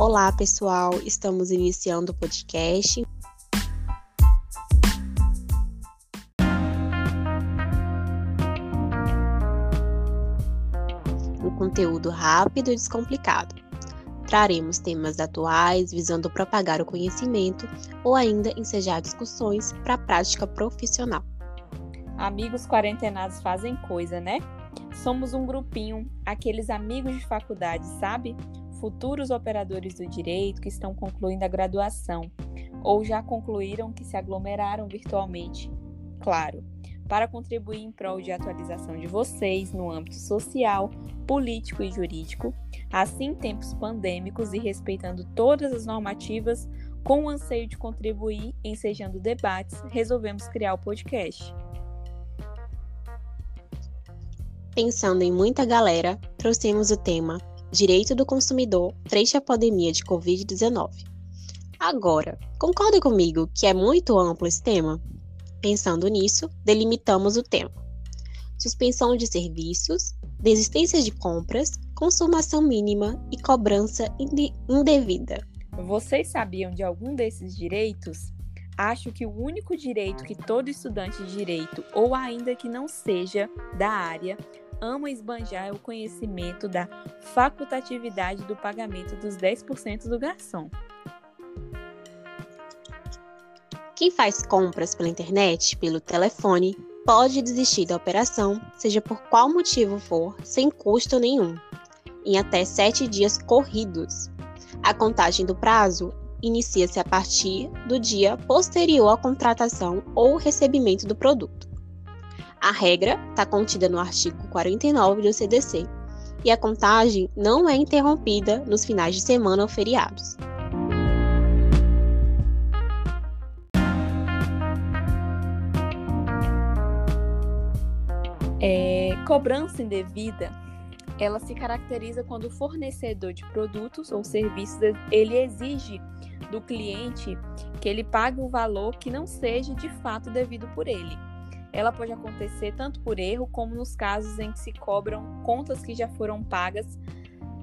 Olá, pessoal. Estamos iniciando o podcast. Um conteúdo rápido e descomplicado. Traremos temas atuais visando propagar o conhecimento ou ainda ensejar discussões para a prática profissional. Amigos quarentenados fazem coisa, né? Somos um grupinho, aqueles amigos de faculdade, sabe? Futuros operadores do direito que estão concluindo a graduação ou já concluíram que se aglomeraram virtualmente. Claro, para contribuir em prol de atualização de vocês no âmbito social, político e jurídico, assim em tempos pandêmicos e respeitando todas as normativas, com o anseio de contribuir, ensejando debates, resolvemos criar o podcast. Pensando em muita galera, trouxemos o tema Direito do Consumidor frente à pandemia de Covid-19. Agora, concorda comigo que é muito amplo esse tema? Pensando nisso, delimitamos o tema: suspensão de serviços, desistência de compras, consumação mínima e cobrança indevida. Vocês sabiam de algum desses direitos? Acho que o único direito que todo estudante de direito, ou ainda que não seja da área, ama esbanjar o conhecimento da facultatividade do pagamento dos 10% do garçom. Quem faz compras pela internet, pelo telefone, pode desistir da operação, seja por qual motivo for, sem custo nenhum, em até sete dias corridos. A contagem do prazo inicia-se a partir do dia posterior à contratação ou recebimento do produto. A regra está contida no artigo 49 do CDC e a contagem não é interrompida nos finais de semana ou feriados. É, cobrança indevida ela se caracteriza quando o fornecedor de produtos ou serviços ele exige do cliente que ele pague um valor que não seja de fato devido por ele. Ela pode acontecer tanto por erro como nos casos em que se cobram contas que já foram pagas,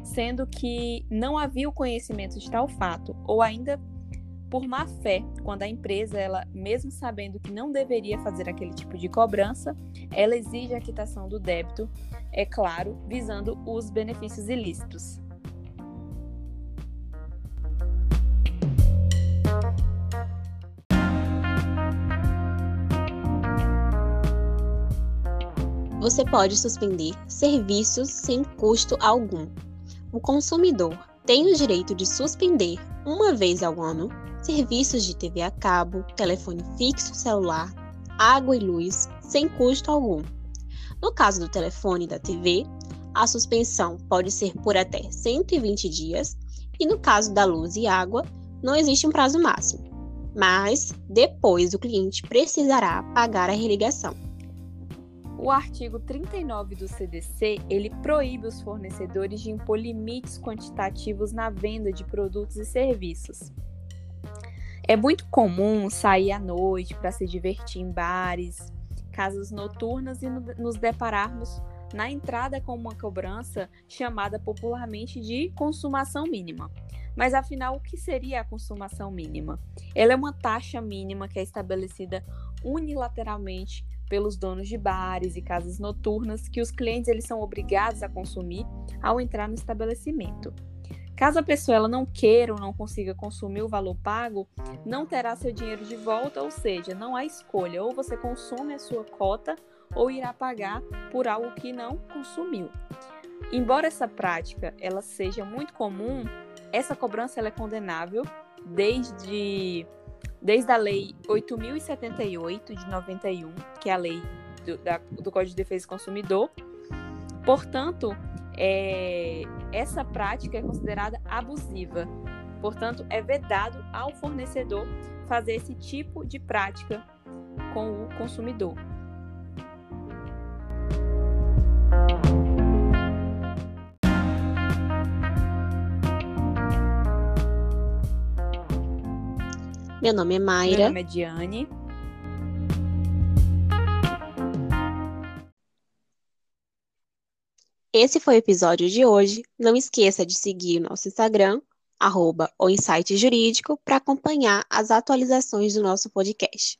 sendo que não havia o conhecimento de tal fato, ou ainda por má fé, quando a empresa, ela mesmo sabendo que não deveria fazer aquele tipo de cobrança, ela exige a quitação do débito, é claro, visando os benefícios ilícitos. Você pode suspender serviços sem custo algum. O consumidor tem o direito de suspender, uma vez ao ano, serviços de TV a cabo, telefone fixo celular, água e luz, sem custo algum. No caso do telefone e da TV, a suspensão pode ser por até 120 dias, e no caso da luz e água, não existe um prazo máximo, mas depois o cliente precisará pagar a religação. O artigo 39 do CDC, ele proíbe os fornecedores de impor limites quantitativos na venda de produtos e serviços. É muito comum sair à noite para se divertir em bares, casas noturnas e nos depararmos na entrada com uma cobrança chamada popularmente de consumação mínima. Mas afinal, o que seria a consumação mínima? Ela é uma taxa mínima que é estabelecida unilateralmente pelos donos de bares e casas noturnas que os clientes eles são obrigados a consumir ao entrar no estabelecimento. Caso a pessoa não queira ou não consiga consumir o valor pago, não terá seu dinheiro de volta, ou seja, não há escolha, ou você consome a sua cota ou irá pagar por algo que não consumiu. Embora essa prática ela seja muito comum, essa cobrança é condenável desde desde a Lei 8.078 de 91, que é a lei do, da, do Código de Defesa do Consumidor. Portanto, é, essa prática é considerada abusiva. Portanto, é vedado ao fornecedor fazer esse tipo de prática com o consumidor. Meu nome é Mayra. Meu nome é Diane. Esse foi o episódio de hoje. Não esqueça de seguir o nosso Instagram, arroba o Insight Jurídico, para acompanhar as atualizações do nosso podcast.